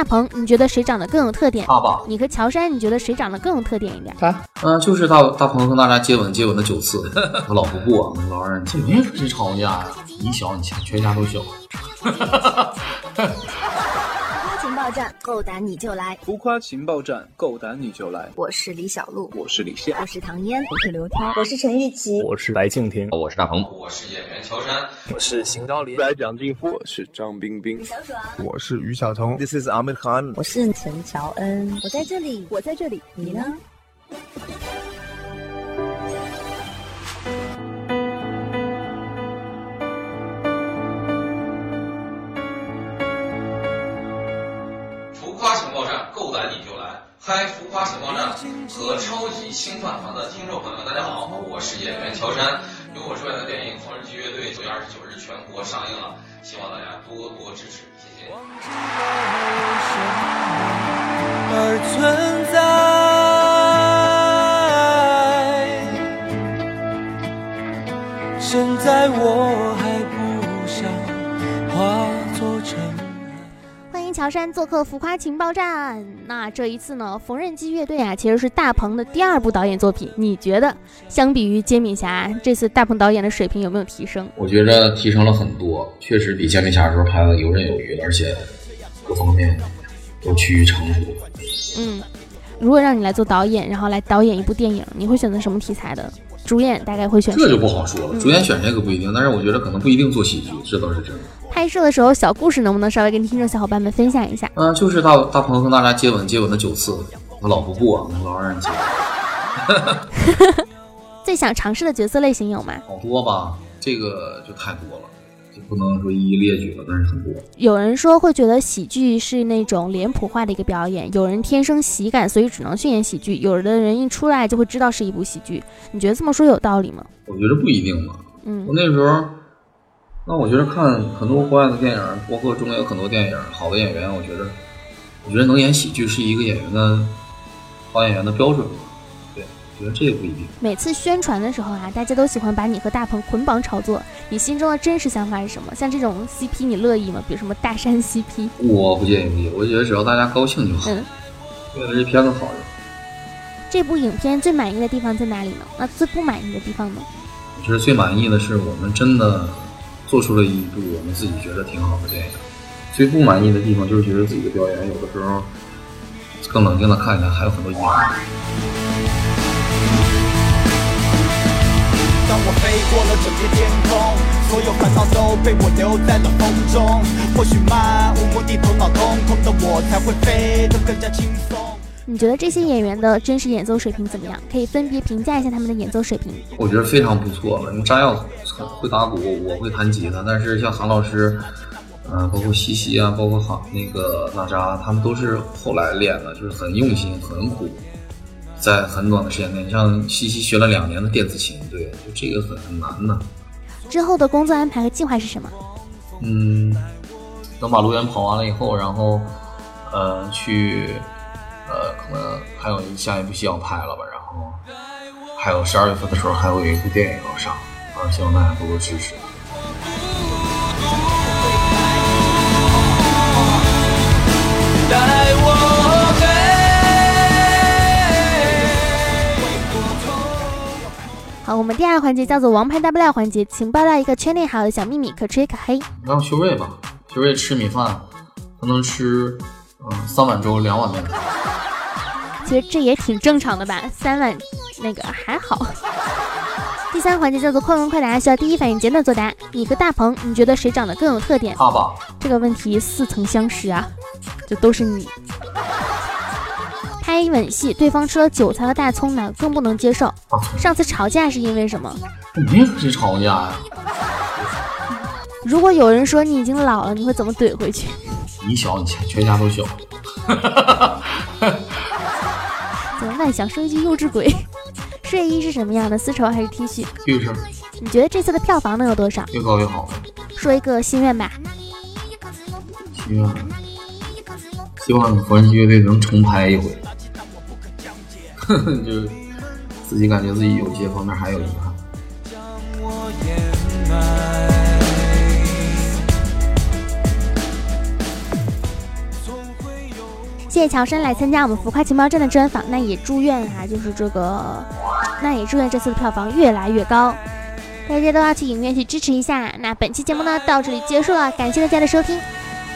大鹏，你觉得谁长得更有特点？爸爸，你和乔杉，你觉得谁长得更有特点一点？他，嗯、就是大大鹏和娜扎接吻接吻了九次，我老不过，我老让人接，没和谁吵架呀？你小你强，全家都小。情报站，够胆你就来！浮夸情报站，够胆你就来！我是李小璐，我是李现，我是唐嫣，我是刘涛，我是陈玉琪，我是白敬亭，我是大鹏，我是演员乔杉，我是邢昭林，我是蒋劲夫，我是张冰冰，小爽，我是于晓彤，This is Ahmed Khan，我是陈乔恩，我在这里，我在这里，你呢？开！浮夸情报站和超级星饭团的听众朋友们，大家好，我是演员乔杉。由我主演的电影《狂人机乐队》九月二十九日全国上映了，希望大家多多支持，谢谢。迎乔杉做客浮夸情报站。那这一次呢，缝纫机乐队啊，其实是大鹏的第二部导演作品。你觉得，相比于煎饼侠，这次大鹏导演的水平有没有提升？我觉着提升了很多，确实比煎饼侠的时候拍的游刃有余，而且各方面都趋于成熟。嗯，如果让你来做导演，然后来导演一部电影，你会选择什么题材的？主演大概会选这就不好说了，主演选谁可不一定，但是我觉得可能不一定做喜剧，这倒是真的。拍摄的时候小故事能不能稍微跟听众小伙伴们分享一下？嗯，就是大大鹏和大家接吻接吻了九次，我老不过，我老让人接。最想尝试的角色类型有吗？好多吧，这个就太多了，就不能说一一列举了，但是很多。有人说会觉得喜剧是那种脸谱化的一个表演，有人天生喜感，所以只能去演喜剧；有的人一出来就会知道是一部喜剧。你觉得这么说有道理吗？我觉得不一定吧。嗯，我那时候，那我觉得看很多国外的电影，包括中国有很多电影，好的演员，我觉得，我觉得能演喜剧是一个演员的好演员的标准吧。觉得这也不一定。每次宣传的时候啊，大家都喜欢把你和大鹏捆绑炒作，你心中的真实想法是什么？像这种 CP 你乐意吗？比如什么大山 CP？我不介意，不介意，我觉得只要大家高兴就好，嗯，为了这片子好就好。这部影片最满意的地方在哪里呢？那最不满意的地方呢？我觉得最满意的是我们真的做出了一部我们自己觉得挺好的电影。最不满意的地方就是觉得自己的表演有的时候更冷静的看起来还有很多遗憾。过了整片天空，所有烦恼都被我留在了风中。或许漫无目的、头脑空空的我，才会飞得更加轻松。你觉得这些演员的真实演奏水平怎么样？可以分别评价一下他们的演奏水平。我觉得非常不错了。你张耀会打鼓，我会弹吉他，但是像韩老师，嗯、呃，包括西西啊，包括好那个娜扎，他们都是后来练的，就是很用心、很苦，在很短的时间内，像西西学了两年的电子琴，对，就这个很很难的。之后的工作安排和计划是什么？嗯，等把路演跑完了以后，然后呃去。呃，可能还有下一部戏要拍了吧，然后还有十二月份的时候还有一部电影要上，啊，希望大家多多支持。带我好，我们第二个环节叫做“王牌大不料”环节，请爆料一个圈内好友的小秘密，可吹可黑。让修睿吧，修睿吃米饭，他能吃嗯三碗粥，两碗面。其实这也挺正常的吧，三碗那个还好。第三环节叫做快问快答，需要第一反应简短作答。你和大鹏，你觉得谁长得更有特点？爸爸，这个问题似曾相识啊，就都是你。拍吻戏，对方吃了韭菜和大葱，哪个更不能接受？上次吵架是因为什么？没和谁吵架呀。如果有人说你已经老了，你会怎么怼回去？你小，你全全家都小。怎么办？想说一句幼稚鬼。睡衣是什么样的？丝绸还是 T 恤？T 恤。你觉得这次的票房能有多少？越高越好。说一个心愿吧。心愿，希望缝纫机乐队能重拍一回。就自己感觉自己有些方面还有遗憾。谢谢乔生来参加我们浮夸情报站的专访，那也祝愿啊，就是这个，那也祝愿这次的票房越来越高，大家都要去影院去支持一下。那本期节目呢到这里结束了，感谢大家的收听。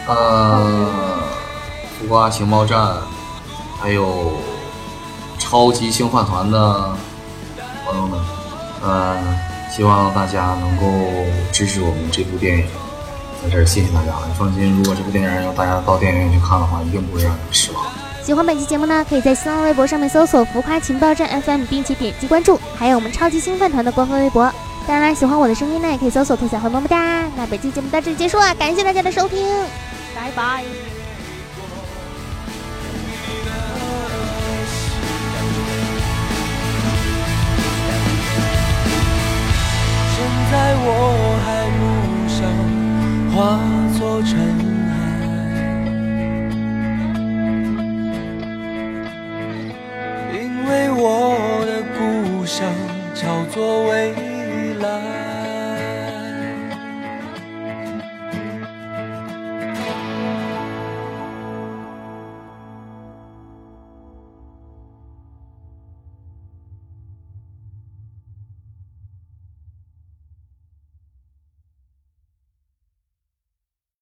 呃，浮夸情报站，还有超级星饭团的朋友们，呃，希望大家能够支持我们这部电影，在这儿谢谢大家了。放心，如果这部电影让大家到电影院去看的话，一定不会让你们失望。喜欢本期节目呢，可以在新浪微博上面搜索“浮夸情报站 FM”，并且点击关注，还有我们超级星饭团的官方微博。当然，喜欢我的声音呢，也可以搜索“兔小慧么么哒”。那本期节目到这里结束了，感谢大家的收听，拜拜。化作尘。